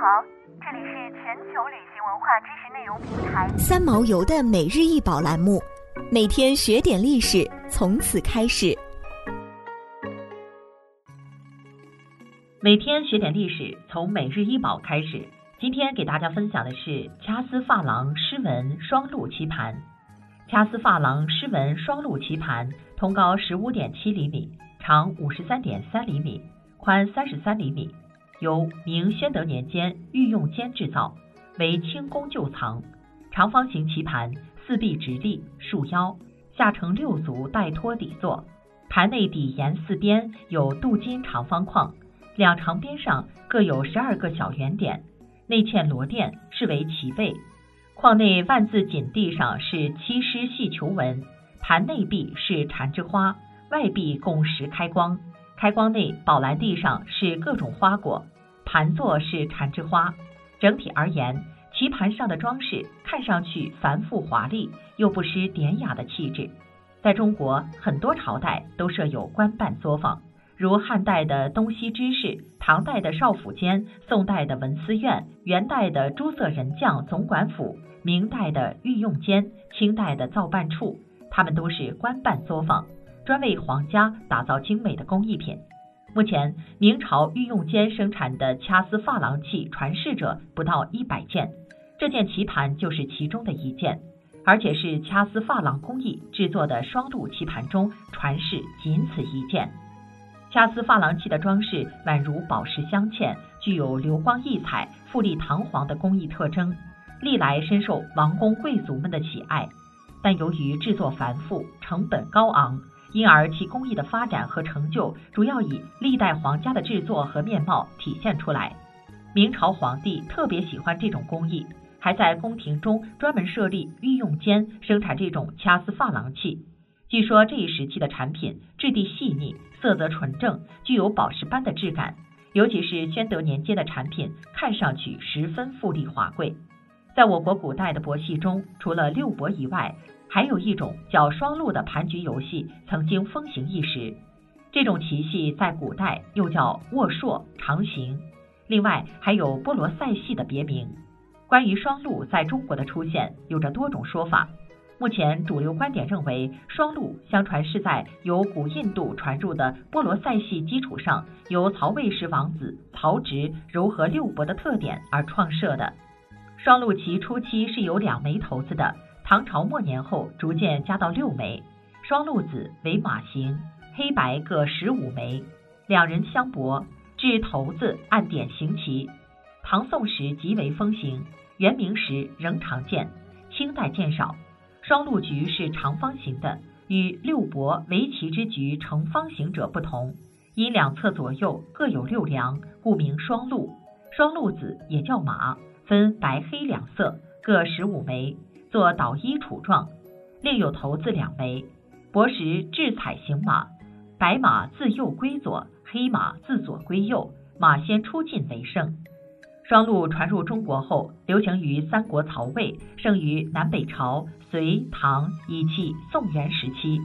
好，这里是全球旅行文化知识内容平台三毛游的每日一宝栏目，每天学点历史，从此开始。每天学点历史，从每日一宝开始。今天给大家分享的是掐丝珐琅狮纹双鹿棋盘。掐丝珐琅狮纹双鹿棋盘，通高十五点七厘米，长五十三点三厘米，宽三十三厘米。由明宣德年间御用间制造，为清宫旧藏，长方形棋盘，四壁直立，束腰，下呈六足带托底座，盘内底沿四边有镀金长方框，两长边上各有十二个小圆点，内嵌螺钿，视为棋位。框内万字锦地上是七狮细球纹，盘内壁是缠枝花，外壁共十开光。开光内宝蓝地上是各种花果，盘座是缠枝花。整体而言，棋盘上的装饰看上去繁复华丽，又不失典雅的气质。在中国，很多朝代都设有官办作坊，如汉代的东西知事、唐代的少府监、宋代的文思院、元代的诸色人将总管府、明代的御用监、清代的造办处，他们都是官办作坊。专为皇家打造精美的工艺品。目前，明朝御用监生产的掐丝珐琅器传世者不到一百件，这件棋盘就是其中的一件，而且是掐丝珐琅工艺制作的双鹿棋盘中传世仅此一件。掐丝珐琅器的装饰宛如宝石镶嵌，具有流光溢彩、富丽堂皇的工艺特征，历来深受王公贵族们的喜爱。但由于制作繁复、成本高昂，因而，其工艺的发展和成就主要以历代皇家的制作和面貌体现出来。明朝皇帝特别喜欢这种工艺，还在宫廷中专门设立御用监生产这种掐丝珐琅器。据说这一时期的产品质地细腻，色泽纯正，具有宝石般的质感。尤其是宣德年间的产品，看上去十分富丽华贵。在我国古代的博戏中，除了六博以外，还有一种叫双鹿的盘局游戏，曾经风行一时。这种棋戏在古代又叫卧槊、长形。另外还有波罗赛戏的别名。关于双鹿在中国的出现，有着多种说法。目前主流观点认为，双鹿相传是在由古印度传入的波罗赛戏基础上，由曹魏时王子曹植糅合六博的特点而创设的。双鹿棋初期是有两枚骰子的。唐朝末年后，逐渐加到六枚。双鹿子为马形，黑白各十五枚，两人相搏，掷骰子按点行棋。唐宋时极为风行，元明时仍常见，清代渐少。双鹿局是长方形的，与六博围棋之局呈方形者不同，因两侧左右各有六梁，故名双鹿。双鹿子也叫马，分白黑两色，各十五枚。做捣衣杵状，另有头子两枚。博时制彩行马，白马自右归左，黑马自左归右，马先出进为胜。双鹿传入中国后，流行于三国曹魏，盛于南北朝、隋唐以及宋元时期。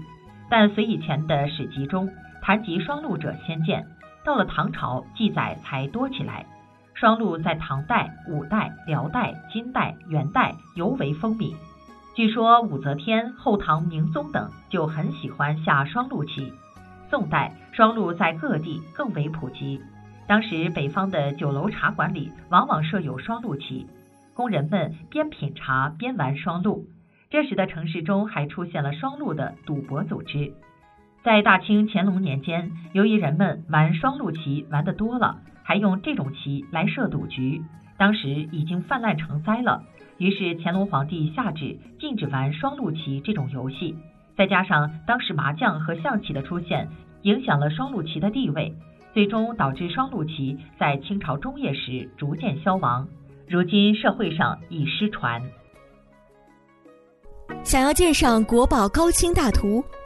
但隋以前的史籍中谈及双鹿者鲜见，到了唐朝记载才多起来。双鹿在唐代、五代、辽代、金代、元代尤为风靡。据说武则天、后唐明宗等就很喜欢下双鹿棋。宋代双鹿在各地更为普及。当时北方的酒楼茶馆里往往设有双鹿棋，工人们边品茶边玩双鹿。这时的城市中还出现了双鹿的赌博组织。在大清乾隆年间，由于人们玩双鹿棋玩得多了。还用这种棋来设赌局，当时已经泛滥成灾了。于是乾隆皇帝下旨禁止玩双陆棋这种游戏。再加上当时麻将和象棋的出现，影响了双陆棋的地位，最终导致双陆棋在清朝中叶时逐渐消亡。如今社会上已失传。想要鉴赏国宝高清大图，